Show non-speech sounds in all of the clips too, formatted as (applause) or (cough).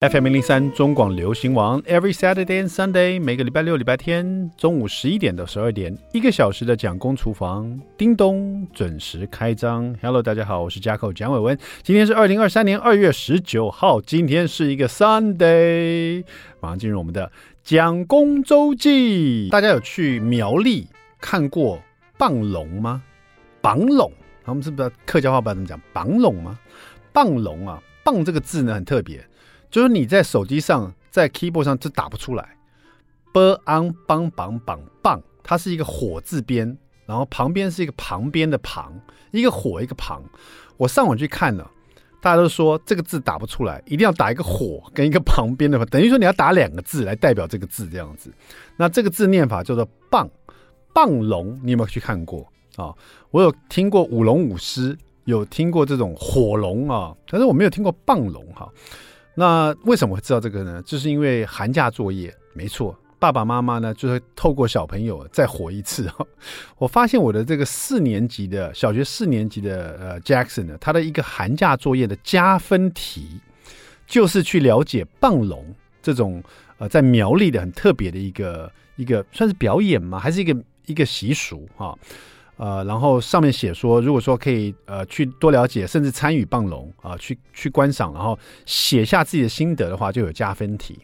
FM 零零三中广流行网，Every Saturday and Sunday，每个礼拜六、礼拜天中午十一点到十二点，一个小时的蒋公厨房，叮咚准时开张。Hello，大家好，我是加寇蒋伟文，今天是二零二三年二月十九号，今天是一个 Sunday，马上进入我们的蒋公周记。大家有去苗栗看过棒龙吗？棒龙，他们是不是客家话不知道怎么讲？棒龙吗？棒龙啊，棒这个字呢很特别。就是你在手机上，在 keyboard 上就打不出来，b ang bang bang bang bang，它是一个火字边，然后旁边是一个旁边的旁，一个火一个旁。我上网去看了，大家都说这个字打不出来，一定要打一个火跟一个旁边的，等于说你要打两个字来代表这个字这样子。那这个字念法叫做棒棒龙，你有没有去看过啊、我有听过舞龙舞狮，有听过这种火龙啊，但是我没有听过棒龙哈。那为什么会知道这个呢？就是因为寒假作业，没错，爸爸妈妈呢就会透过小朋友再活一次。(laughs) 我发现我的这个四年级的小学四年级的呃 Jackson 呢，他的一个寒假作业的加分题，就是去了解棒龙这种呃在苗栗的很特别的一个一个算是表演吗？还是一个一个习俗哈？呃，然后上面写说，如果说可以呃去多了解，甚至参与棒龙啊，去去观赏，然后写下自己的心得的话，就有加分题。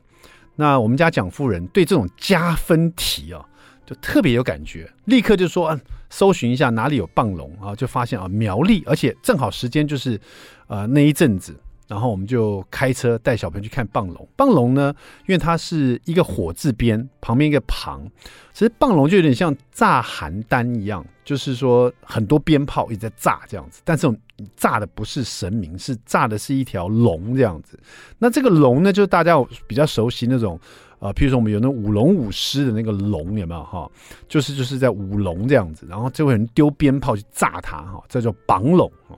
那我们家蒋夫人对这种加分题啊，就特别有感觉，立刻就说，嗯，搜寻一下哪里有棒龙啊，就发现啊苗栗，而且正好时间就是呃那一阵子。然后我们就开车带小朋友去看棒龙。棒龙呢，因为它是一个火字边，旁边一个旁，其实棒龙就有点像炸寒单一样，就是说很多鞭炮一直在炸这样子。但是炸的不是神明，是炸的是一条龙这样子。那这个龙呢，就是大家比较熟悉那种，呃，譬如说我们有那舞龙舞狮的那个龙，有没有哈？就是就是在舞龙这样子，然后就会有人丢鞭炮去炸它哈，这叫绑龙哈。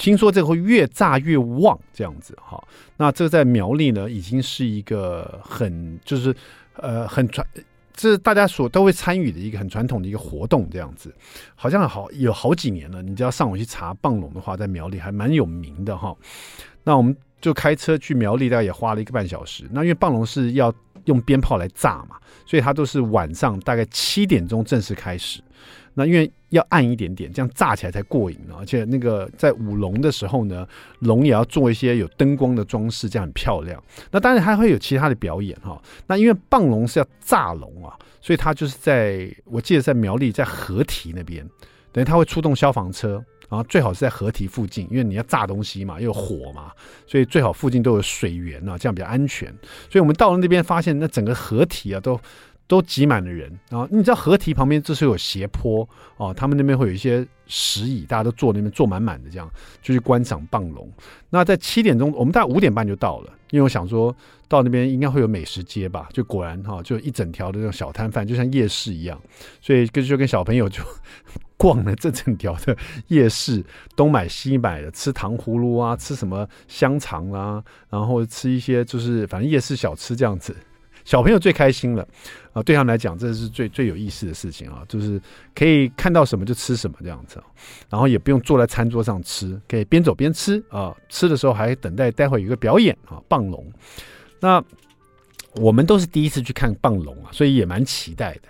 听说这个会越炸越旺，这样子哈。那这个在苗栗呢，已经是一个很就是呃很传，这是大家所都会参与的一个很传统的一个活动，这样子。好像好有好几年了，你只要上网去查棒龙的话，在苗栗还蛮有名的哈。那我们就开车去苗栗，大概也花了一个半小时。那因为棒龙是要用鞭炮来炸嘛，所以它都是晚上大概七点钟正式开始。那因为要暗一点点，这样炸起来才过瘾呢。而且那个在舞龙的时候呢，龙也要做一些有灯光的装饰，这样很漂亮。那当然还会有其他的表演哈。那因为棒龙是要炸龙啊，所以它就是在我记得在苗栗在河堤那边，等于他会出动消防车，然后最好是在河堤附近，因为你要炸东西嘛，又有火嘛，所以最好附近都有水源啊，这样比较安全。所以我们到了那边发现，那整个河堤啊都。都挤满了人，然后你知道河堤旁边这是有斜坡哦，他们那边会有一些石椅，大家都坐那边坐满满的，这样就去观赏棒龙。那在七点钟，我们大概五点半就到了，因为我想说到那边应该会有美食街吧，就果然哈、就一整条的那种小摊贩，就像夜市一样，所以跟就跟小朋友就 (laughs) 逛了这整条的夜市，东买西买的，吃糖葫芦啊，吃什么香肠啦、啊，然后吃一些就是反正夜市小吃这样子。小朋友最开心了啊！对他们来讲，这是最最有意思的事情啊，就是可以看到什么就吃什么这样子，然后也不用坐在餐桌上吃，可以边走边吃啊。吃的时候还等待待会有一个表演啊，棒龙。那我们都是第一次去看棒龙啊，所以也蛮期待的。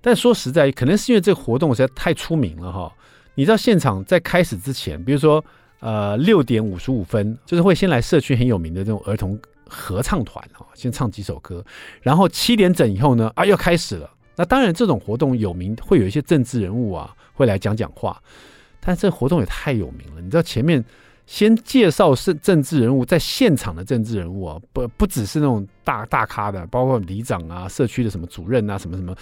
但说实在，可能是因为这个活动实在太出名了哈。你知道现场在开始之前，比如说呃六点五十五分，就是会先来社区很有名的这种儿童。合唱团啊，先唱几首歌，然后七点整以后呢，啊，要开始了。那当然，这种活动有名，会有一些政治人物啊，会来讲讲话。但这活动也太有名了，你知道前面先介绍是政治人物，在现场的政治人物啊，不不只是那种大大咖的，包括里长啊、社区的什么主任啊、什么什么，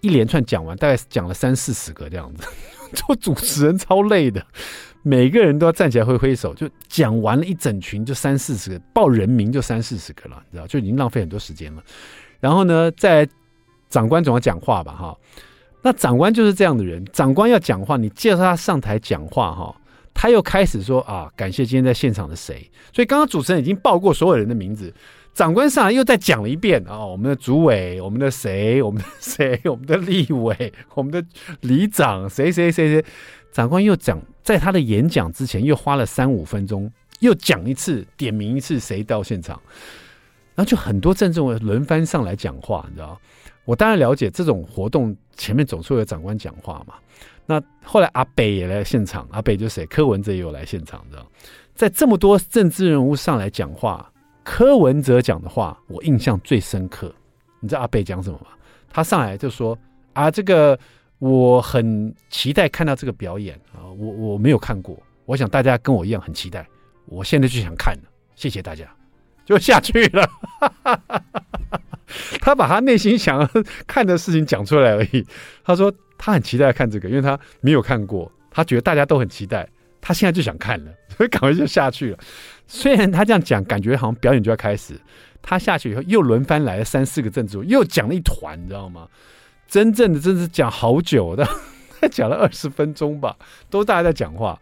一连串讲完，大概讲了三四十个这样子，(laughs) 做主持人超累的。每个人都要站起来挥挥手，就讲完了一整群，就三四十个报人名就三四十个了，你知道，就已经浪费很多时间了。然后呢，在长官总要讲话吧，哈，那长官就是这样的人，长官要讲话，你介绍他上台讲话，哈，他又开始说啊，感谢今天在现场的谁，所以刚刚主持人已经报过所有人的名字，长官上来又再讲了一遍啊，我们的主委，我们的谁，(laughs) 我们的谁，我们的立委，我们的里长，谁谁谁谁。长官又讲，在他的演讲之前又花了三五分钟，又讲一次，点名一次谁到现场。然后就很多政治人物轮番上来讲话，你知道？我当然了解这种活动前面总是会有长官讲话嘛。那后来阿北也来现场，阿北就是谁？柯文哲也有来现场，知道？在这么多政治人物上来讲话，柯文哲讲的话我印象最深刻。你知道阿贝讲什么吗？他上来就说：“啊，这个我很期待看到这个表演啊，我我没有看过，我想大家跟我一样很期待，我现在就想看了，谢谢大家。”就下去了，(laughs) 他把他内心想要看的事情讲出来而已。他说他很期待看这个，因为他没有看过，他觉得大家都很期待，他现在就想看了，(laughs) 所以赶快就下去了。虽然他这样讲，感觉好像表演就要开始，他下去以后又轮番来了三四个政治，又讲了一团，你知道吗？真正的真是讲好久的，(laughs) 他讲了二十分钟吧，都大家在讲话。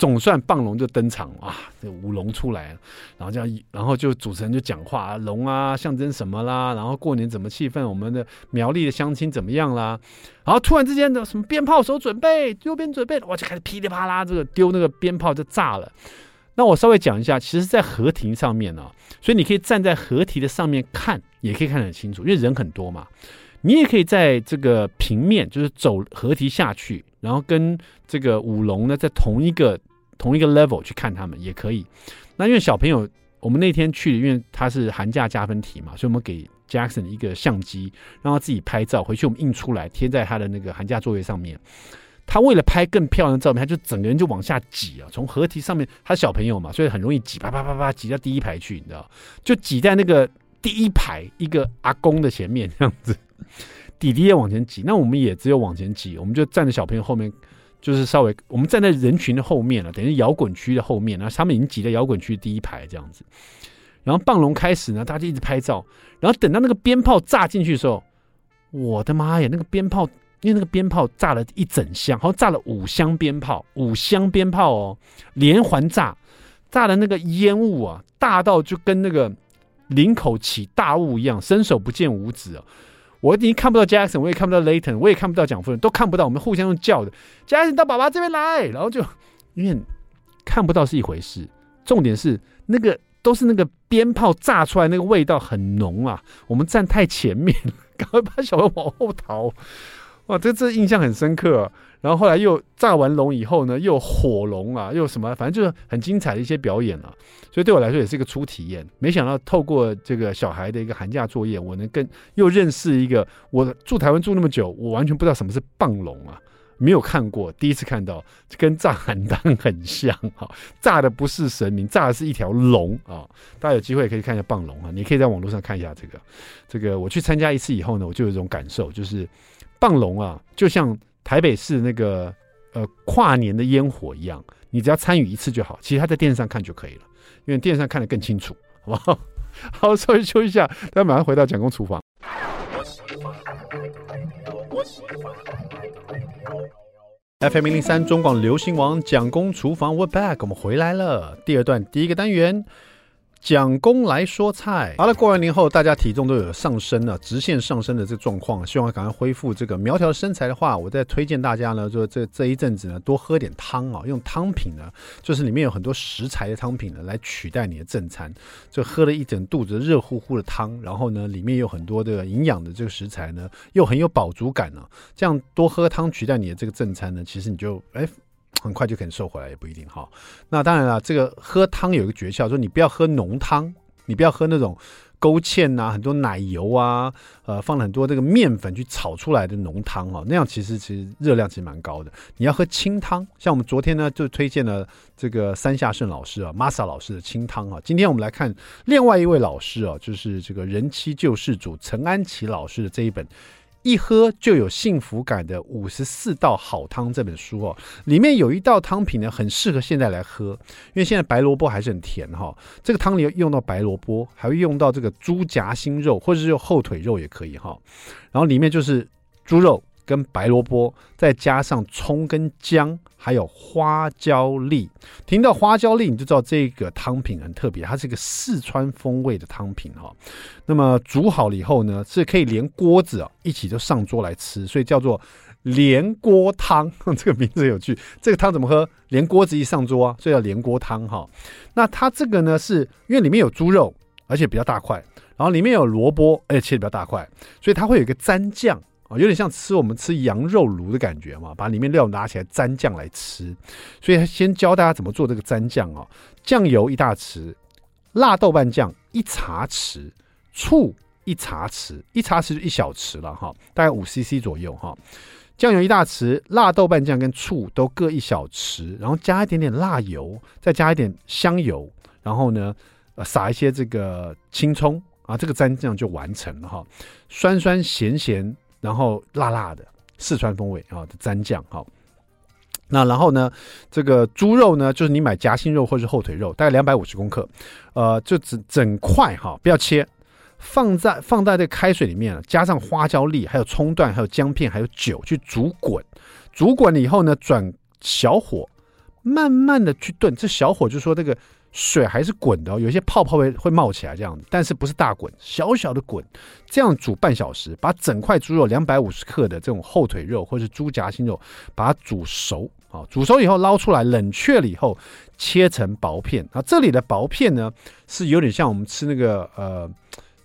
总算棒龙就登场啊，这舞龙出来了，然后这样，然后就主持人就讲话，龙啊象征什么啦，然后过年怎么气氛，我们的苗栗的乡亲怎么样啦，然后突然之间的什么鞭炮手准备，右边准备，我就开始噼里啪啦这个丢那个鞭炮就炸了。那我稍微讲一下，其实，在河堤上面呢、所以你可以站在河堤的上面看，也可以看得很清楚，因为人很多嘛。你也可以在这个平面，就是走河堤下去，然后跟这个舞龙呢在同一个。同一个 level 去看他们也可以。那因为小朋友，我们那天去，因为他是寒假加分题嘛，所以我们给 Jackson 一个相机，让他自己拍照，回去我们印出来贴在他的那个寒假作业上面。他为了拍更漂亮的照片，他就整个人就往下挤啊，从合体上面，他小朋友嘛，所以很容易挤，啪啪啪啪挤到第一排去，你知道？就挤在那个第一排一个阿公的前面这样子，弟弟也往前挤，那我们也只有往前挤，我们就站在小朋友后面。就是稍微，我们站在人群的后面了，等于摇滚区的后面，然后他们已经挤在摇滚区第一排这样子。然后棒龙开始呢，大家就一直拍照。然后等到那个鞭炮炸进去的时候，我的妈呀！那个鞭炮，因为那个鞭炮炸了一整箱，然后炸了五箱鞭炮，五箱鞭炮哦，连环炸，炸的那个烟雾啊，大到就跟那个林口起大雾一样，伸手不见五指啊。我已经看不到 Jackson，我也看不到 Layton，我也看不到蒋夫人，都看不到。我们互相用叫的，Jackson 到爸爸这边来，然后就因为看不到是一回事，重点是那个都是那个鞭炮炸出来，那个味道很浓啊。我们站太前面，赶快把小朋友往后逃。哇，这这印象很深刻。然后后来又炸完龙以后呢，又火龙啊，又什么，反正就是很精彩的一些表演啊。所以对我来说也是一个初体验。没想到透过这个小孩的一个寒假作业，我能跟又认识一个我住台湾住那么久，我完全不知道什么是棒龙啊，没有看过，第一次看到，跟炸寒单很像哈，炸的不是神明，炸的是一条龙啊。大家有机会可以看一下棒龙啊，你可以在网络上看一下这个。这个我去参加一次以后呢，我就有一种感受，就是棒龙啊，就像。台北市那个呃跨年的烟火一样，你只要参与一次就好。其实他在电视上看就可以了，因为电视上看得更清楚，(laughs) 好不好？好，稍微休息一下，大家马上回到蒋公厨房。FM 零零三中广流行王蒋公厨房，We're back，我们回来了。第二段第一个单元。蒋公来说菜，好了，过完年后大家体重都有上升了，直线上升的这个状况，希望赶快恢复这个苗条身材的话，我再推荐大家呢，就这这一阵子呢，多喝点汤啊，用汤品呢，就是里面有很多食材的汤品呢，来取代你的正餐，就喝了一整肚子热乎乎的汤，然后呢，里面有很多的营养的这个食材呢，又很有饱足感呢，这样多喝汤取代你的这个正餐呢，其实你就哎。很快就可以瘦回来，也不一定哈。那当然了，这个喝汤有一个诀窍，说你不要喝浓汤，你不要喝那种勾芡啊，很多奶油啊，呃，放了很多这个面粉去炒出来的浓汤啊，那样其实其实热量其实蛮高的。你要喝清汤，像我们昨天呢就推荐了这个三下胜老师啊，Masa 老师的清汤啊。今天我们来看另外一位老师啊，就是这个人妻救世主陈安琪老师的这一本。一喝就有幸福感的五十四道好汤这本书哦，里面有一道汤品呢，很适合现在来喝，因为现在白萝卜还是很甜哈。这个汤里用到白萝卜，还会用到这个猪夹心肉，或者是用后腿肉也可以哈。然后里面就是猪肉。跟白萝卜，再加上葱跟姜，还有花椒粒。听到花椒粒，你就知道这个汤品很特别，它是一个四川风味的汤品哈。那么煮好了以后呢，是可以连锅子啊一起就上桌来吃，所以叫做连锅汤。(laughs) 这个名字有趣，这个汤怎么喝？连锅子一上桌啊，所以叫连锅汤哈。那它这个呢，是因为里面有猪肉，而且比较大块。然后里面有萝卜，而且切比较大块，所以它会有一个蘸酱啊，有点像吃我们吃羊肉炉的感觉嘛，把里面料拿起来蘸酱来吃。所以先教大家怎么做这个蘸酱啊，酱油一大匙，辣豆瓣酱一茶匙，醋一茶匙，一茶匙就一小匙了哈，大概五 CC 左右哈。酱油一大匙，辣豆瓣酱跟醋都各一小匙，然后加一点点辣油，再加一点香油，然后呢，呃，撒一些这个青葱啊，这个蘸酱就完成了哈。酸酸咸咸，然后辣辣的四川风味啊的蘸酱哈。那然后呢，这个猪肉呢，就是你买夹心肉或是后腿肉，大概两百五十公克，呃，就整整块哈，不要切。放在放在这开水里面，加上花椒粒，还有葱段，还有姜片，还有酒去煮滚。煮滚了以后呢，转小火，慢慢的去炖。这小火就说这个水还是滚的，有些泡泡会会冒起来这样子，但是不是大滚，小小的滚。这样煮半小时，把整块猪肉两百五十克的这种后腿肉或是猪夹心肉，把它煮熟啊。煮熟以后捞出来，冷却了以后切成薄片。啊，这里的薄片呢，是有点像我们吃那个呃。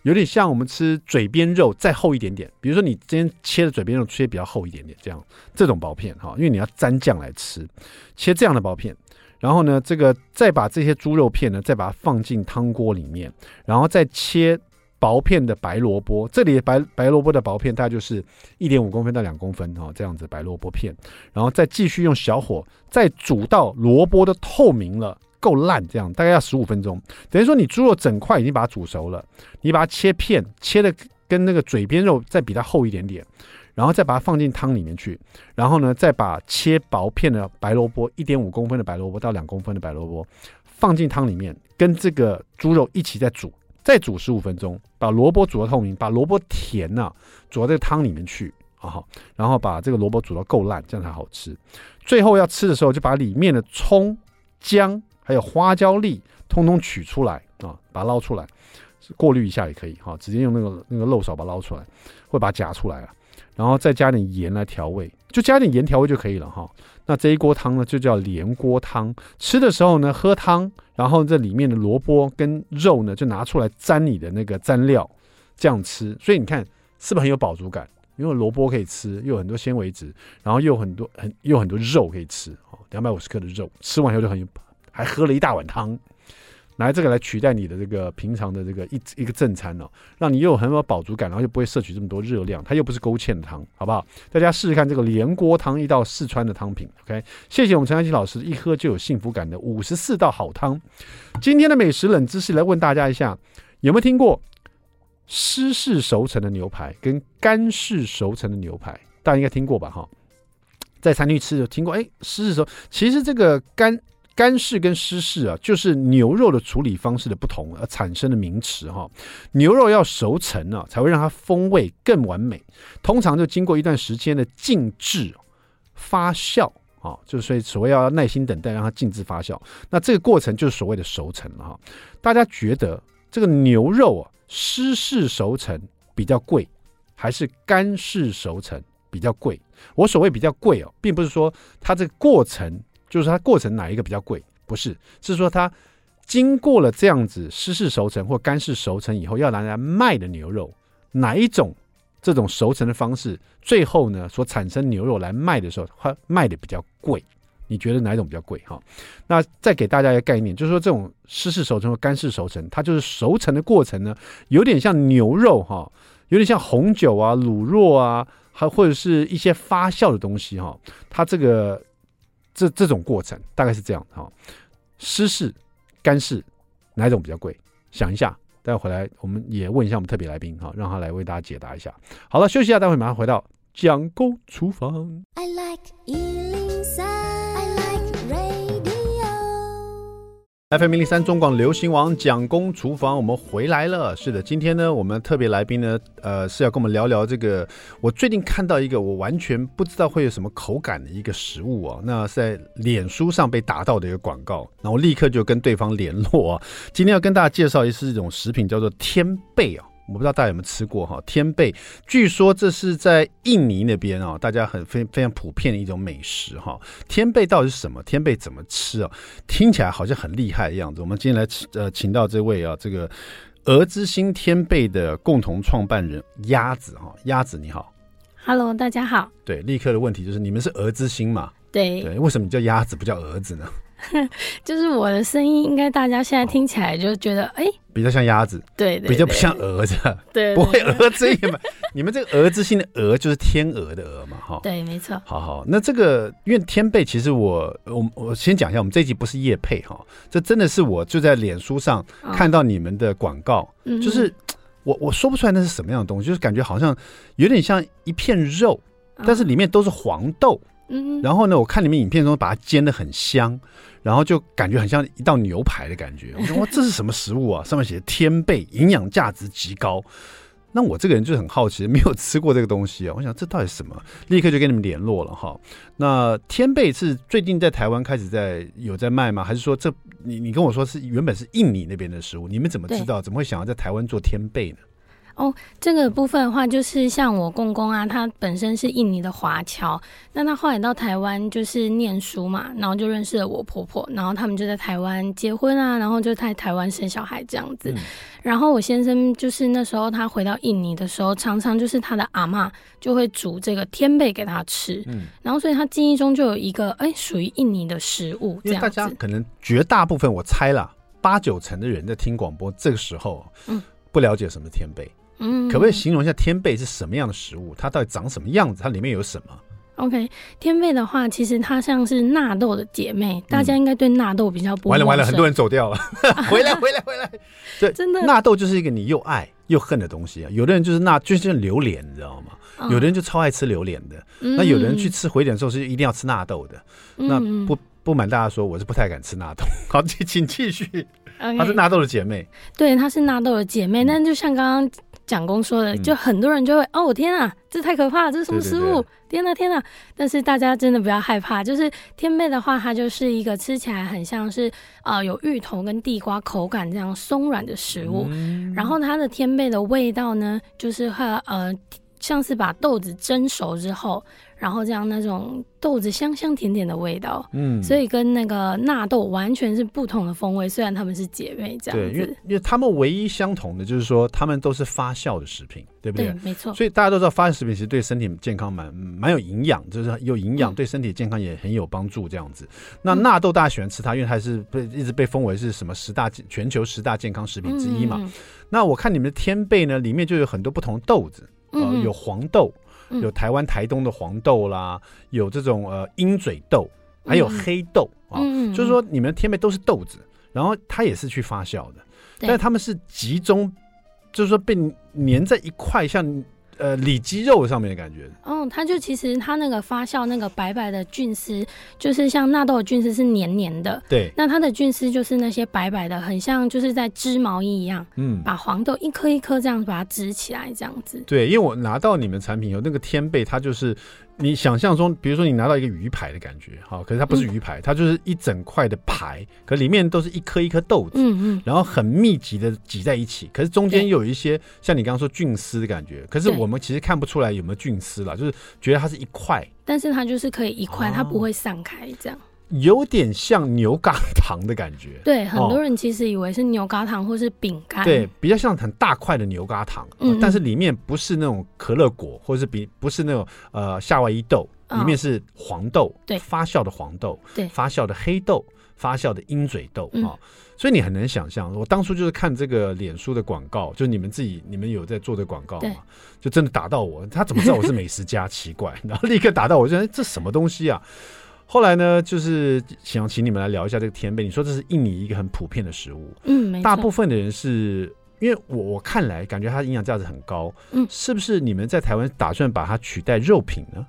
有点像我们吃嘴边肉再厚一点点，比如说你今天切的嘴边肉切比较厚一点点，这样这种薄片哈，因为你要沾酱来吃，切这样的薄片，然后呢，这个再把这些猪肉片呢，再把它放进汤锅里面，然后再切薄片的白萝卜，这里白白萝卜的薄片大概就是一点五公分到两公分哦，这样子白萝卜片，然后再继续用小火再煮到萝卜的透明了。够烂，这样大概要十五分钟。等于说你猪肉整块已经把它煮熟了，你把它切片，切的跟那个嘴边肉再比它厚一点点，然后再把它放进汤里面去，然后呢，再把切薄片的白萝卜，一点五公分的白萝卜到两公分的白萝卜放进汤里面，跟这个猪肉一起再煮，再煮十五分钟，把萝卜煮到透明，把萝卜甜呐、煮到这个汤里面去啊，然后把这个萝卜煮到够烂，这样才好吃。最后要吃的时候，就把里面的葱姜。还有花椒粒，通通取出来啊，把它捞出来，过滤一下也可以哈，直接用那个那个漏勺把它捞出来，会把它夹出来啊，然后再加点盐来调味，就加点盐调味就可以了哈。那这一锅汤呢，就叫连锅汤。吃的时候呢，喝汤，然后这里面的萝卜跟肉呢，就拿出来沾你的那个蘸料，这样吃。所以你看是不是很有饱足感？因为萝卜可以吃，又有很多纤维质，然后又很多很又很多肉可以吃哦，两百五十克的肉，吃完以后就很有。还喝了一大碗汤，拿这个来取代你的这个平常的这个一一个正餐哦，让你又有很有饱足感，然后又不会摄取这么多热量，它又不是勾芡的汤，好不好？大家试试看这个连锅汤，一道四川的汤品。OK，谢谢我们陈安琪老师，一喝就有幸福感的五十四道好汤。今天的美食冷知识来问大家一下，有没有听过湿式熟成的牛排跟干式熟成的牛排？大家应该听过吧？哈，在餐厅吃有听过？哎，湿式熟，其实这个干。干式跟湿式啊，就是牛肉的处理方式的不同而产生的名词哈。牛肉要熟成啊，才会让它风味更完美。通常就经过一段时间的静置发酵啊，就所以所谓要耐心等待，让它静置发酵。那这个过程就是所谓的熟成了哈。大家觉得这个牛肉啊，湿式熟成比较贵，还是干式熟成比较贵？我所谓比较贵哦，并不是说它这个过程。就是它过程哪一个比较贵？不是，是说它经过了这样子湿式熟成或干式熟成以后，要拿来卖的牛肉，哪一种这种熟成的方式，最后呢所产生牛肉来卖的时候，它卖的比较贵？你觉得哪一种比较贵？哈，那再给大家一个概念，就是说这种湿式熟成或干式熟成，它就是熟成的过程呢，有点像牛肉哈，有点像红酒啊、卤肉啊，还或者是一些发酵的东西哈，它这个。这这种过程大概是这样哈，湿式、干式哪一种比较贵？想一下，待会回来我们也问一下我们特别来宾哈，让他来为大家解答一下。好了，休息一下，待会马上回到蒋公厨房。I like FM 零零三中广流行王蒋公厨房，我们回来了。是的，今天呢，我们特别来宾呢，呃，是要跟我们聊聊这个。我最近看到一个我完全不知道会有什么口感的一个食物啊，那是在脸书上被打到的一个广告，然后立刻就跟对方联络啊。今天要跟大家介绍一是一种食品，叫做天贝啊。我不知道大家有没有吃过哈天贝，据说这是在印尼那边啊，大家很非非常普遍的一种美食哈。天贝到底是什么？天贝怎么吃啊？听起来好像很厉害的样子。我们今天来呃请到这位啊，这个鹅之心天贝的共同创办人鸭子哈，鸭子你好，Hello，大家好。对，立刻的问题就是你们是鹅之心嘛？对对，为什么你叫鸭子不叫儿子呢？(laughs) 就是我的声音，应该大家现在听起来就觉得，哎、比较像鸭子，对，比较不像鹅子，对，不会鹅之音嘛？你们这个鹅之心的鹅就是天鹅的鹅嘛？哈，对，没错。好好，那这个因为天贝，其实我我我先讲一下，我们这一集不是叶配哈，这真的是我就在脸书上看到你们的广告，哦、就是我我说不出来那是什么样的东西，就是感觉好像有点像一片肉，但是里面都是黄豆。嗯，然后呢，我看你们影片中把它煎得很香，然后就感觉很像一道牛排的感觉。我说 (laughs) 哇，这是什么食物啊？上面写天贝，营养价值极高。那我这个人就很好奇，没有吃过这个东西啊。我想这到底是什么？立刻就跟你们联络了哈。那天贝是最近在台湾开始在有在卖吗？还是说这你你跟我说是原本是印尼那边的食物？你们怎么知道？怎么会想要在台湾做天贝呢？哦，这个部分的话，就是像我公公啊，他本身是印尼的华侨，那他后来到台湾就是念书嘛，然后就认识了我婆婆，然后他们就在台湾结婚啊，然后就在台湾生小孩这样子。嗯、然后我先生就是那时候他回到印尼的时候，常常就是他的阿嬷就会煮这个天贝给他吃，嗯，然后所以他记忆中就有一个哎属于印尼的食物这样子。因为大家可能绝大部分我猜了，八九成的人在听广播这个时候，嗯，不了解什么天贝。嗯，可不可以形容一下天贝是什么样的食物？它到底长什么样子？它里面有什么？OK，天贝的话，其实它像是纳豆的姐妹，嗯、大家应该对纳豆比较不。完了完了，很多人走掉了，(laughs) 回来回来回来。对，真的，纳豆就是一个你又爱又恨的东西啊。有的人就是纳，就是榴莲，你知道吗？哦、有的人就超爱吃榴莲的。嗯、那有的人去吃回转寿司，就一定要吃纳豆的。嗯、那不不瞒大家说，我是不太敢吃纳豆。(laughs) 好，请请继续。Okay, 她是纳豆的姐妹，对，她是纳豆的姐妹。那、嗯、就像刚刚。蒋公说的，就很多人就会、嗯、哦，天啊，这太可怕了，这是什么食物？天哪，天哪！但是大家真的不要害怕，就是天贝的话，它就是一个吃起来很像是啊、呃、有芋头跟地瓜口感这样松软的食物。嗯、然后它的天贝的味道呢，就是和呃像是把豆子蒸熟之后。然后这样那种豆子香香甜甜的味道，嗯，所以跟那个纳豆完全是不同的风味。虽然他们是姐妹这样子，对，因为因为他们唯一相同的就是说，他们都是发酵的食品，对不对？对，没错。所以大家都知道，发酵食品其实对身体健康蛮蛮有营养，就是有营养，嗯、对身体健康也很有帮助。这样子，那纳豆大家喜欢吃它，因为它是被一直被封为是什么十大全球十大健康食品之一嘛。嗯嗯，那我看你们的天贝呢，里面就有很多不同的豆子，呃，有黄豆。有台湾台东的黄豆啦，有这种呃鹰嘴豆，还有黑豆啊，嗯、就是说你们天贝都是豆子，然后它也是去发酵的，但是他们是集中，就是说被粘在一块像。呃，里肌肉上面的感觉。哦，它就其实它那个发酵那个白白的菌丝，就是像纳豆的菌丝是黏黏的。对。那它的菌丝就是那些白白的，很像就是在织毛衣一样。嗯。把黄豆一颗一颗这样子把它织起来，这样子。对，因为我拿到你们产品有那个天贝，它就是。你想象中，比如说你拿到一个鱼排的感觉，好，可是它不是鱼排，嗯、它就是一整块的排，可里面都是一颗一颗豆子，嗯嗯，然后很密集的挤在一起，可是中间又有一些像你刚刚说菌丝的感觉，可是我们其实看不出来有没有菌丝啦，就是觉得它是一块，但是它就是可以一块，它不会散开这样。哦有点像牛轧糖的感觉，对，很多人其实以为是牛轧糖或是饼干，对，比较像很大块的牛轧糖，嗯，但是里面不是那种可乐果，或者是比不是那种呃夏威夷豆，里面是黄豆，对，发酵的黄豆，对，发酵的黑豆，发酵的鹰嘴豆啊，所以你很难想象，我当初就是看这个脸书的广告，就你们自己你们有在做的广告嘛，就真的打到我，他怎么知道我是美食家？(laughs) 奇怪，然后立刻打到我，就说这什么东西啊？后来呢，就是想请你们来聊一下这个天贝。你说这是印尼一个很普遍的食物，嗯，大部分的人是因为我我看来感觉它营养价值很高，嗯，是不是你们在台湾打算把它取代肉品呢？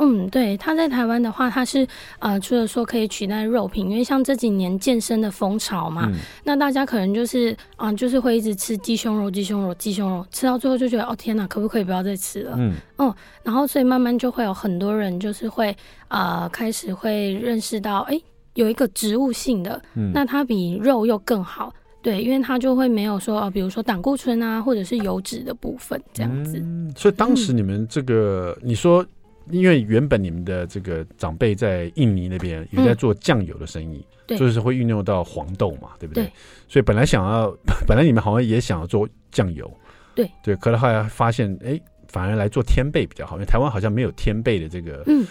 嗯，对，他在台湾的话，他是呃，除了说可以取代肉品，因为像这几年健身的风潮嘛，嗯、那大家可能就是啊、呃，就是会一直吃鸡胸肉、鸡胸肉、鸡胸肉，吃到最后就觉得哦天哪，可不可以不要再吃了？嗯，哦，然后所以慢慢就会有很多人就是会呃开始会认识到，哎，有一个植物性的，嗯、那它比肉又更好，对，因为它就会没有说呃，比如说胆固醇啊，或者是油脂的部分这样子。嗯、所以当时你们这个、嗯、你说。因为原本你们的这个长辈在印尼那边也在做酱油的生意，对，就是会运用到黄豆嘛，对不对？对。所以本来想要，(laughs) 本来你们好像也想要做酱油，对对。可是后来发现，哎，反而来做天贝比较好，因为台湾好像没有天贝的这个，嗯。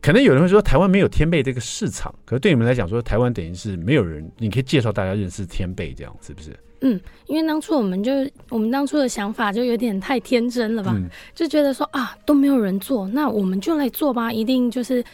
可能有人会说台湾没有天贝这个市场，可是对你们来讲说台湾等于是没有人，你可以介绍大家认识天贝这样是不是？嗯，因为当初我们就我们当初的想法就有点太天真了吧，嗯、就觉得说啊都没有人做，那我们就来做吧，一定就是。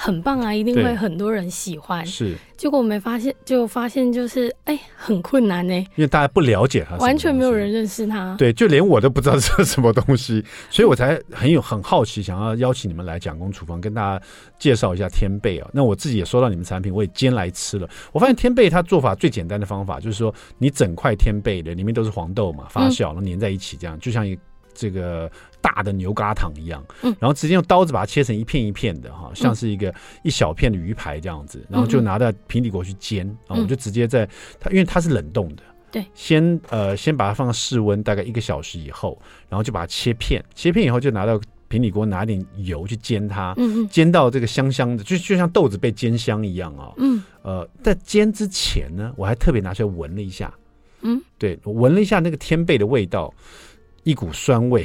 很棒啊，一定会很多人喜欢。是，结果我没发现，就发现就是哎、欸，很困难呢、欸，因为大家不了解他，完全没有人认识他。对，就连我都不知道这是什么东西，(laughs) 所以我才很有很好奇，想要邀请你们来蒋公厨房，跟大家介绍一下天贝啊。那我自己也收到你们产品，我也煎来吃了。我发现天贝它做法最简单的方法，就是说你整块天贝的里面都是黄豆嘛，发酵然后粘在一起，这样就像一。这个大的牛轧糖一样，嗯，然后直接用刀子把它切成一片一片的哈，像是一个一小片的鱼排这样子，然后就拿到平底锅去煎，然后我就直接在它，因为它是冷冻的，对，先呃先把它放到室温大概一个小时以后，然后就把它切片，切片以后就拿到平底锅拿点油去煎它，嗯嗯，煎到这个香香的，就就像豆子被煎香一样啊，嗯，呃，在煎之前呢，我还特别拿出来闻了一下，嗯，对，我闻了一下那个天贝的味道。一股酸味，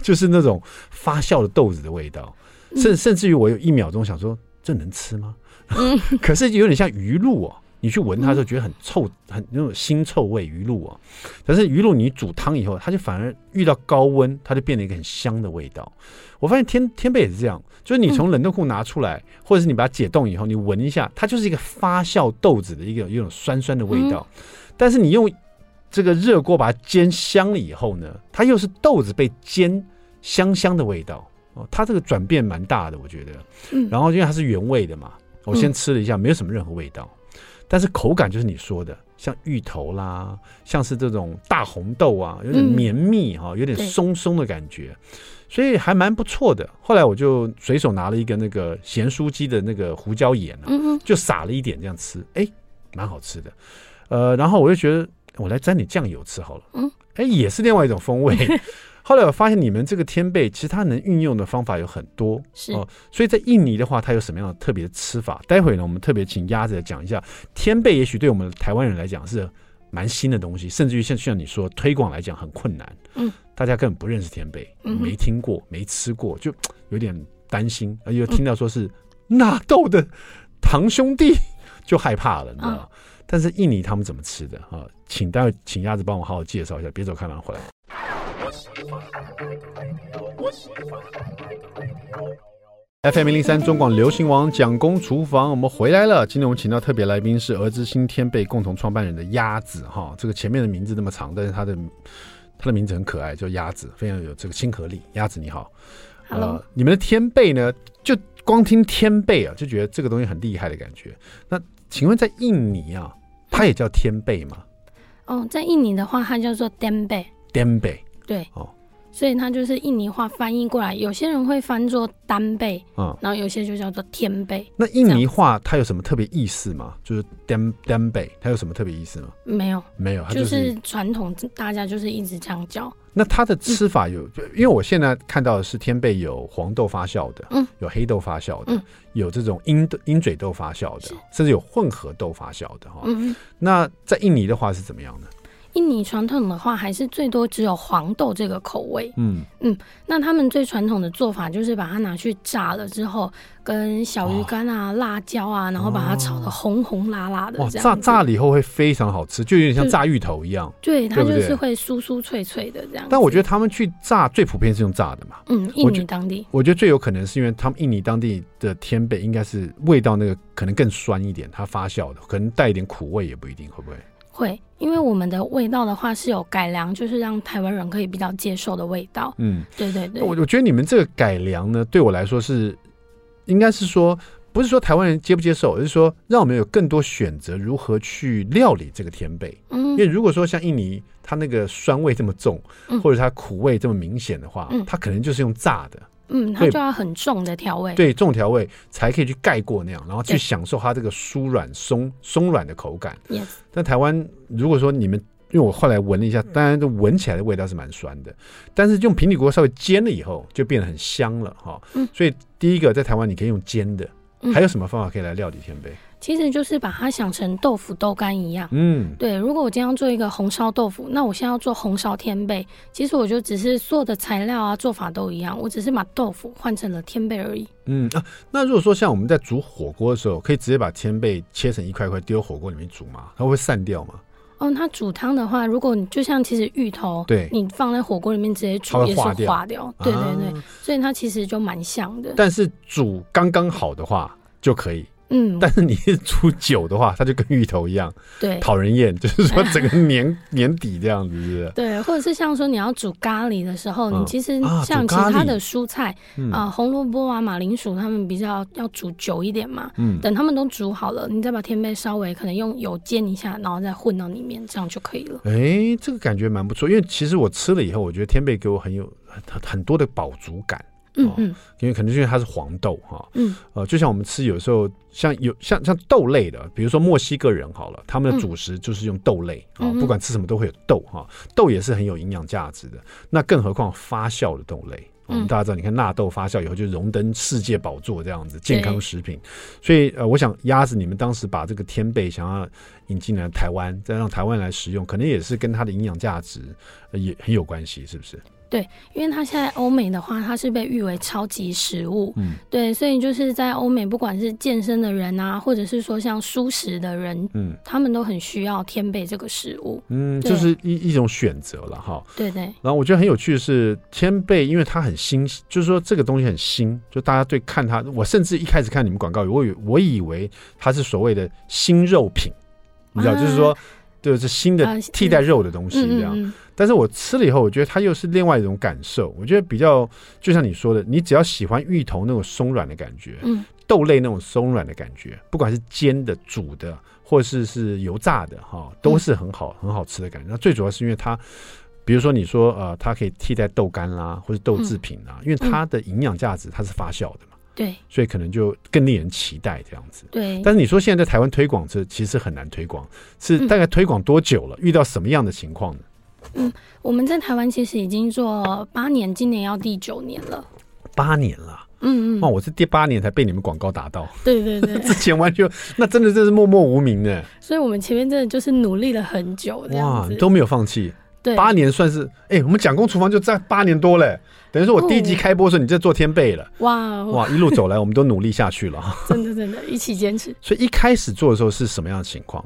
就是那种发酵的豆子的味道，甚甚至于我有一秒钟想说，这能吃吗？嗯、(laughs) 可是有点像鱼露哦，你去闻它的时候觉得很臭，很那种腥臭味鱼露哦。可是鱼露你煮汤以后，它就反而遇到高温，它就变了一个很香的味道。我发现天天贝也是这样，就是你从冷冻库拿出来，或者是你把它解冻以后，你闻一下，它就是一个发酵豆子的一个一种酸酸的味道。但是你用这个热锅把它煎香了以后呢，它又是豆子被煎香香的味道哦，它这个转变蛮大的，我觉得。嗯。然后因为它是原味的嘛，我先吃了一下，没有什么任何味道，但是口感就是你说的，像芋头啦，像是这种大红豆啊，有点绵密哈，有点松松的感觉，所以还蛮不错的。后来我就随手拿了一个那个咸酥鸡的那个胡椒盐啊，就撒了一点这样吃，哎，蛮好吃的。呃，然后我就觉得。我来沾点酱油吃好了，嗯，哎，也是另外一种风味。(laughs) 后来我发现你们这个天贝，其实它能运用的方法有很多，是哦。所以在印尼的话，它有什么样的特别的吃法？待会呢，我们特别请鸭子来讲一下天贝。也许对我们台湾人来讲是蛮新的东西，甚至于像像你说推广来讲很困难，嗯，大家根本不认识天贝，没听过，没吃过，就有点担心，而且又听到说是纳豆的堂兄弟，就害怕了，你知道吗？但是印尼他们怎么吃的啊？请待会请鸭子帮我好好介绍一下，别走开，马上回来。FM 零零三中广流行王蒋公厨房，我们回来了。今天我们请到特别来宾是儿之新天贝共同创办人的鸭子哈。这个前面的名字那么长，但是他的他的名字很可爱，叫鸭子，非常有这个亲和力。鸭子你好，Hello，呃，你们的天贝呢？就光听天贝啊，就觉得这个东西很厉害的感觉。那请问在印尼啊？它也叫天贝嘛？哦，在印尼的话，它叫做 Dembe。Dembe。对。哦。所以它就是印尼话翻译过来，有些人会翻作单贝，嗯，然后有些就叫做天贝。那印尼话它有什么特别意思吗？就是 dem dembe，它有什么特别意思吗？没有，没有，就是传统，大家就是一直这样叫。那它的吃法有，嗯、因为我现在看到的是天贝有黄豆发酵的，嗯，有黑豆发酵的，嗯、有这种鹰鹰嘴豆发酵的，甚至有混合豆发酵的哈。嗯，那在印尼的话是怎么样呢？印尼传统的话，还是最多只有黄豆这个口味。嗯嗯，那他们最传统的做法就是把它拿去炸了之后，跟小鱼干啊、哦、辣椒啊，然后把它炒的红红辣辣的。哇，炸炸了以后会非常好吃，就有点像炸芋头一样。对，它就是会酥酥脆脆的这样。但我觉得他们去炸最普遍是用炸的嘛。嗯，印尼当地我，我觉得最有可能是因为他们印尼当地的天贝应该是味道那个可能更酸一点，它发酵的可能带一点苦味也不一定，会不会？会，因为我们的味道的话是有改良，就是让台湾人可以比较接受的味道。嗯，对对对。我我觉得你们这个改良呢，对我来说是，应该是说，不是说台湾人接不接受，而是说让我们有更多选择如何去料理这个天贝。嗯，因为如果说像印尼，它那个酸味这么重，或者它苦味这么明显的话，它可能就是用炸的。嗯，它就要很重的调味，对，重调味才可以去盖过那样，然后去享受它这个酥软松松软的口感。Yes，但台湾如果说你们因为我后来闻了一下，当然就闻起来的味道是蛮酸的，但是用平底锅稍微煎了以后，就变得很香了哈。嗯，所以第一个在台湾你可以用煎的，还有什么方法可以来料理天贝？其实就是把它想成豆腐豆干一样。嗯，对。如果我今天要做一个红烧豆腐，那我现在要做红烧天贝，其实我就只是做的材料啊做法都一样，我只是把豆腐换成了天贝而已。嗯啊，那如果说像我们在煮火锅的时候，可以直接把天贝切成一块块丢火锅里面煮吗？它会散掉吗？哦，它煮汤的话，如果你就像其实芋头，对，你放在火锅里面直接煮也是化掉，掉对对对，啊、所以它其实就蛮像的。但是煮刚刚好的话就可以。嗯，但是你是煮久的话，它就跟芋头一样，对，讨人厌，(laughs) 就是说整个年年底这样子，是不是？对，或者是像说你要煮咖喱的时候，你其实像其他的蔬菜啊，红萝卜啊、马铃薯，他们比较要煮久一点嘛。嗯，等他们都煮好了，你再把天贝稍微可能用油煎一下，然后再混到里面，这样就可以了。哎，这个感觉蛮不错，因为其实我吃了以后，我觉得天贝给我很有很很多的饱足感。嗯嗯，因为可能是因为它是黄豆哈，嗯，呃，就像我们吃有时候像有像像豆类的，比如说墨西哥人好了，他们的主食就是用豆类啊，嗯、不管吃什么都会有豆哈，豆也是很有营养价值的。那更何况发酵的豆类，我们大家知道，你看纳豆发酵以后就荣登世界宝座这样子，健康食品。所以呃，我想鸭子你们当时把这个天贝想要引进来台湾，再让台湾来食用，可能也是跟它的营养价值也很有关系，是不是？对，因为它现在欧美的话，它是被誉为超级食物。嗯，对，所以就是在欧美，不管是健身的人啊，或者是说像素食的人，嗯，他们都很需要天贝这个食物。嗯，就是一一种选择了哈。对对。然后我觉得很有趣的是，天贝因为它很新，就是说这个东西很新，就大家对看它，我甚至一开始看你们广告，我以我以为它是所谓的新肉品，你知道，啊、就是说。对是新的替代肉的东西这样，嗯嗯嗯，但是我吃了以后，我觉得它又是另外一种感受。我觉得比较就像你说的，你只要喜欢芋头那种松软的感觉，嗯，豆类那种松软的感觉，不管是煎的、煮的，或是是油炸的，哈，都是很好、很好吃的感觉。那最主要是因为它，比如说你说呃，它可以替代豆干啦，或是豆制品啦，因为它的营养价值它是发酵的嘛。对，所以可能就更令人期待这样子。对，但是你说现在在台湾推广这其实很难推广，是大概推广多久了？嗯、遇到什么样的情况呢？嗯，我们在台湾其实已经做八年，今年要第九年了。八年了，嗯嗯，哦，我是第八年才被你们广告打到。对对对，(laughs) 之前完全那真的真是默默无名的。所以我们前面真的就是努力了很久，哇，都没有放弃。对，八年算是哎、欸，我们蒋公厨房就在八年多嘞。等于说，我第一集开播的时候，你在做天贝了。哇哇，一路走来，我们都努力下去了。(laughs) 真的真的，一起坚持。(laughs) 所以一开始做的时候是什么样的情况？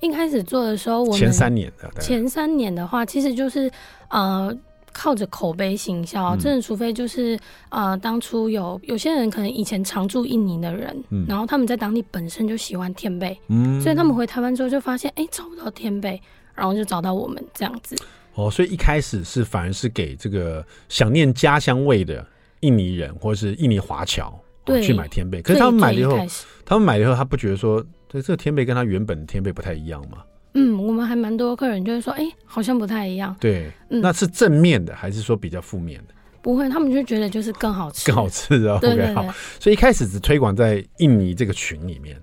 一开始做的时候，我前三年的前三年的话，其实就是呃，靠着口碑行销。真的，除非就是呃，当初有有些人可能以前常住印尼的人，嗯，然后他们在当地本身就喜欢天贝，嗯，所以他们回台湾之后就发现，哎，找不到天贝，然后就找到我们这样子。哦，所以一开始是反而是给这个想念家乡味的印尼人或者是印尼华侨对、哦、去买天贝，可是他们买了以后，他们买了以后，他不觉得说，对这个天贝跟他原本的天贝不太一样嘛？嗯，我们还蛮多客人就是说，哎、欸，好像不太一样。对，嗯、那是正面的还是说比较负面的？不会，他们就觉得就是更好吃，更好吃啊。对对对 OK，好，所以一开始只推广在印尼这个群里面。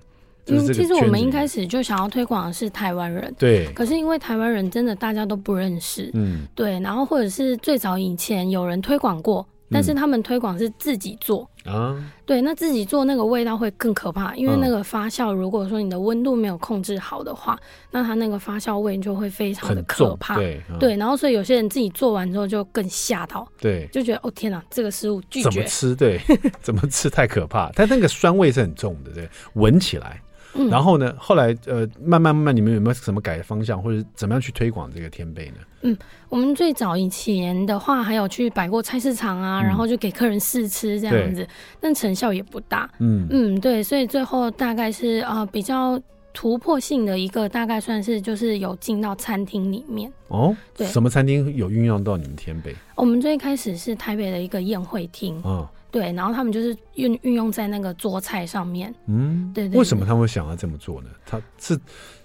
嗯，其实我们一开始就想要推广的是台湾人，对。可是因为台湾人真的大家都不认识，嗯，对。然后或者是最早以前有人推广过，但是他们推广是自己做啊，对。那自己做那个味道会更可怕，因为那个发酵，如果说你的温度没有控制好的话，那它那个发酵味就会非常的可怕，对。对，然后所以有些人自己做完之后就更吓到，对，就觉得哦天哪，这个食物拒绝怎么吃？对，(laughs) 怎么吃太可怕，但那个酸味是很重的，对，闻起来。然后呢？后来呃，慢慢慢慢，你们有没有什么改方向，或者怎么样去推广这个天贝呢？嗯，我们最早以前的话，还有去摆过菜市场啊，嗯、然后就给客人试吃这样子，但成效也不大。嗯嗯，对，所以最后大概是呃比较突破性的一个，大概算是就是有进到餐厅里面。哦，对，什么餐厅有运用到你们天贝？我们最开始是台北的一个宴会厅。哦对，然后他们就是运运用在那个做菜上面。嗯，对，对对。为什么他们会想要这么做呢？他是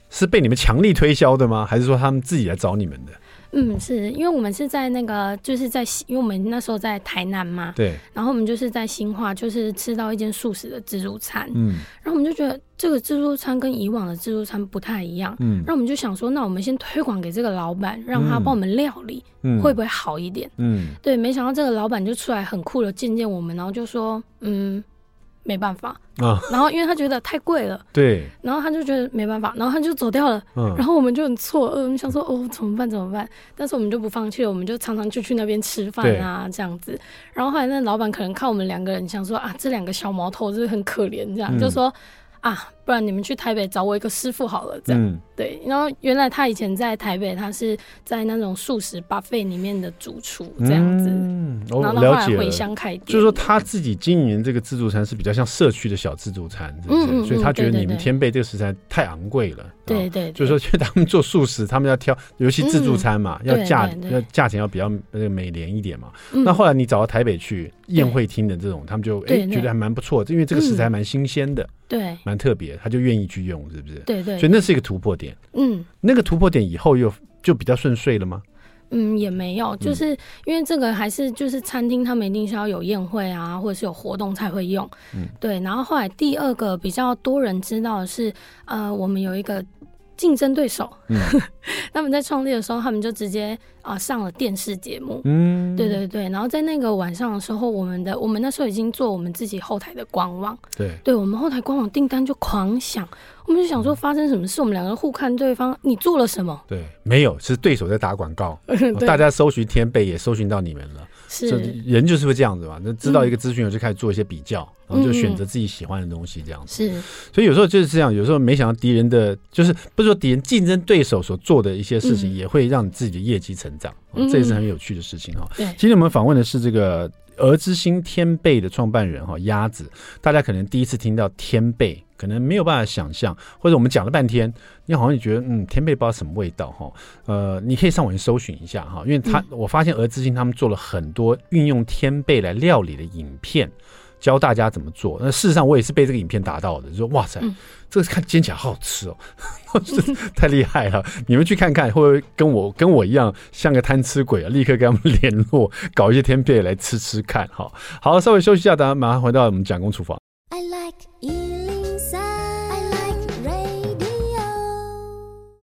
是被你们强力推销的吗？还是说他们自己来找你们的？嗯，是因为我们是在那个，就是在，因为我们那时候在台南嘛，对，然后我们就是在新化，就是吃到一间素食的自助餐，嗯，然后我们就觉得这个自助餐跟以往的自助餐不太一样，嗯，然后我们就想说，那我们先推广给这个老板，让他帮我们料理，嗯，会不会好一点？嗯，对，没想到这个老板就出来很酷的见见我们，然后就说，嗯。没办法啊，然后因为他觉得太贵了，对，然后他就觉得没办法，然后他就走掉了，嗯，然后我们就很错愕，我们想说哦，怎么办？怎么办？但是我们就不放弃了，我们就常常就去那边吃饭啊，这样子。然后后来那老板可能看我们两个人，想说啊，这两个小毛头就是很可怜，这样、嗯、就说啊。不然你们去台北找我一个师傅好了，这样、嗯、对。然后原来他以前在台北，他是在那种素食 buffet 里面的主厨这样子。嗯，然后后来回乡开店，就是说他自己经营这个自助餐是比较像社区的小自助餐，是不是？嗯嗯嗯，所以他觉得你们天贝这个食材太昂贵了。对对，就是说，因为他们做素食，他们要挑，尤其自助餐嘛，嗯、要价要价钱要比较那个美廉一点嘛。嗯、那后来你找到台北去宴会厅的这种，他们就哎、欸、觉得还蛮不错，因为这个食材蛮新鲜的，对，蛮特别。他就愿意去用，是不是？对对，所以那是一个突破点。嗯，那个突破点以后又就比较顺遂了吗？嗯，也没有，就是因为这个还是就是餐厅他们一定是要有宴会啊，或者是有活动才会用。嗯，对。然后后来第二个比较多人知道的是，呃，我们有一个竞争对手，嗯、(laughs) 他们在创立的时候，他们就直接啊、呃、上了电视节目。嗯，对对对。然后在那个晚上的时候，我们的我们那时候已经做我们自己后台的官网。对，对我们后台官网订单就狂响，我们就想说发生什么事？我们两个人互看对方，你做了什么？对，没有，是对手在打广告。(laughs) 大家搜寻天贝也搜寻到你们了。是人就是会这样子嘛，那知道一个资讯，我就开始做一些比较，嗯、然后就选择自己喜欢的东西，这样子。是，所以有时候就是这样，有时候没想到敌人的，就是不是说敌人竞争对手所做的一些事情，也会让你自己的业绩成长，嗯、这也是很有趣的事情哈。对，今天我们访问的是这个鹅之心天贝的创办人哈鸭子，大家可能第一次听到天贝。可能没有办法想象，或者我们讲了半天，你好像也觉得嗯，天贝不知道什么味道哈，呃，你可以上网去搜寻一下哈，因为他、嗯、我发现鹅之心他们做了很多运用天贝来料理的影片，教大家怎么做。那事实上我也是被这个影片打到的，就说哇塞，嗯、这个看煎起来好好吃哦，(laughs) 太厉害了！你们去看看，会不会跟我跟我一样像个贪吃鬼啊？立刻跟他们联络，搞一些天贝来吃吃看哈。好，稍微休息一下，大家马上回到我们蒋公厨房。I like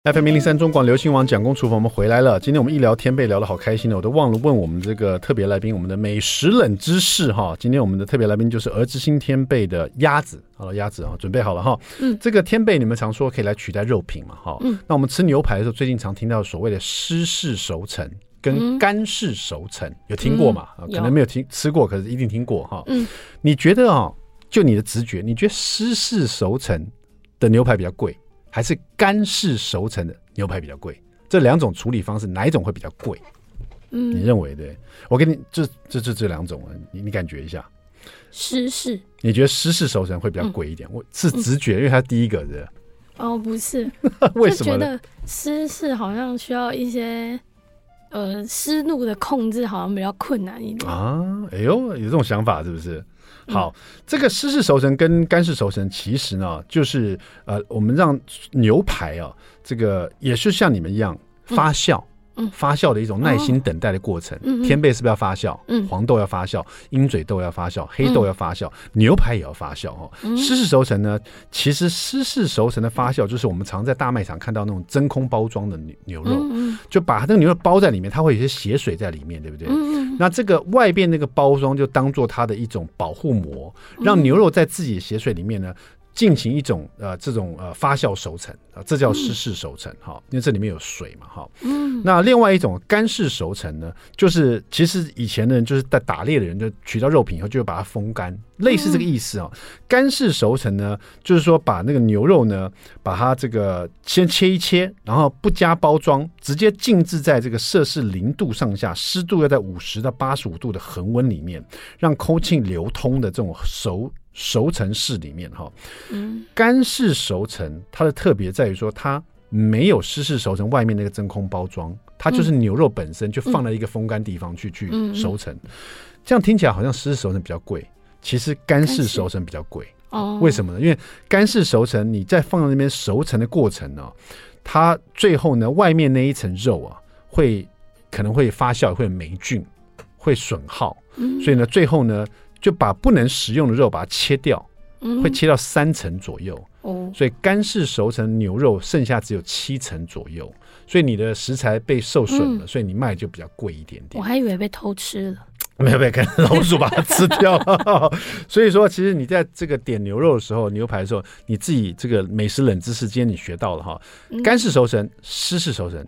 FM 零零三中广流行网蒋公厨房，我们回来了。今天我们一聊天贝聊得好开心的，我都忘了问我们这个特别来宾，我们的美食冷知识哈。今天我们的特别来宾就是鹅之心天贝的鸭子。好了，鸭子啊，准备好了哈。嗯，这个天贝你们常说可以来取代肉品嘛哈。嗯，那我们吃牛排的时候，最近常听到所谓的湿式熟成跟干式熟成，有听过吗？可能没有听吃过，可是一定听过哈。嗯，你觉得啊，就你的直觉，你觉得湿式熟成的牛排比较贵？还是干式熟成的牛排比较贵，这两种处理方式哪一种会比较贵？嗯，你认为对？我给你这这这这两种啊，你你感觉一下。湿式，你觉得湿式熟成会比较贵一点？我是直觉，因为它第一个是。哦，不是，(laughs) 为什么？觉得湿式好像需要一些呃湿度的控制，好像比较困难一点啊。哎呦，有这种想法是不是？好，这个湿式熟成跟干式熟成，其实呢，就是呃，我们让牛排啊，这个也是像你们一样发酵。发酵的一种耐心等待的过程。嗯、天贝是不是要发酵？嗯、黄豆要发酵，鹰嘴豆要发酵，黑豆要发酵，嗯、牛排也要发酵哈。湿式熟成呢，其实湿式熟成的发酵就是我们常在大卖场看到那种真空包装的牛牛肉，嗯、就把它这个牛肉包在里面，它会有些血水在里面，对不对？嗯、那这个外边那个包装就当做它的一种保护膜，让牛肉在自己的血水里面呢。进行一种呃这种呃发酵熟成啊，这叫湿式熟成哈，因为这里面有水嘛哈。嗯。那另外一种干式熟成呢，就是其实以前的人就是在打猎的人就取到肉品以后就会把它风干，类似这个意思啊。干式熟成呢，就是说把那个牛肉呢，把它这个先切一切，然后不加包装，直接静置在这个摄氏零度上下，湿度要在五十到八十五度的恒温里面，让空气流通的这种熟。熟成室里面哈，嗯，干式熟成它的特别在于说，它没有湿式熟成外面那个真空包装，它就是牛肉本身就放在一个风干地方去去熟成，这样听起来好像湿式熟成比较贵，其实干式熟成比较贵哦。为什么呢？因为干式熟成你在放在那边熟成的过程呢，它最后呢外面那一层肉啊。会可能会发酵，会有霉菌，会损耗。所以呢，最后呢，就把不能食用的肉把它切掉，会切到三成左右。哦所以干式熟成牛肉剩下只有七成左右，所以你的食材被受损了，所以你卖就比较贵一点点。我还以为被偷吃了。(laughs) 没有，没有，可能老鼠把它吃掉了。(laughs) 所以说，其实你在这个点牛肉的时候，牛排的时候，你自己这个美食冷知识，今天你学到了哈。干式熟成、湿式熟成。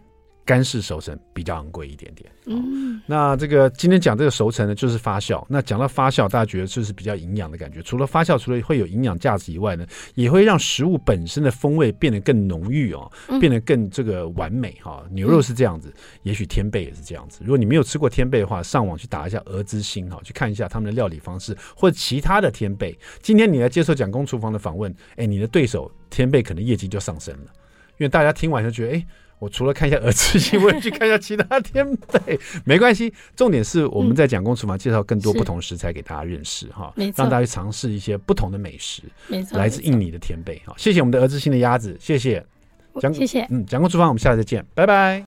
干式熟成比较昂贵一点点。嗯，那这个今天讲这个熟成呢，就是发酵。那讲到发酵，大家觉得就是比较营养的感觉。除了发酵，除了会有营养价值以外呢，也会让食物本身的风味变得更浓郁哦，变得更这个完美哈。牛肉是这样子，也许天贝也是这样子。如果你没有吃过天贝的话，上网去打一下鹅之心哈，去看一下他们的料理方式或者其他的天贝。今天你来接受蒋公厨房的访问，哎，你的对手天贝可能业绩就上升了，因为大家听完就觉得哎。我除了看一下鹅之心，我也去看一下其他天贝，没关系。重点是我们在蒋公厨房介绍更多不同食材给大家认识哈，让大家去尝试一些不同的美食。没错，来自印尼的天贝好，谢谢我们的儿子心的鸭子，谢谢蒋，谢谢，嗯，蒋公厨房，我们下次再见，拜拜。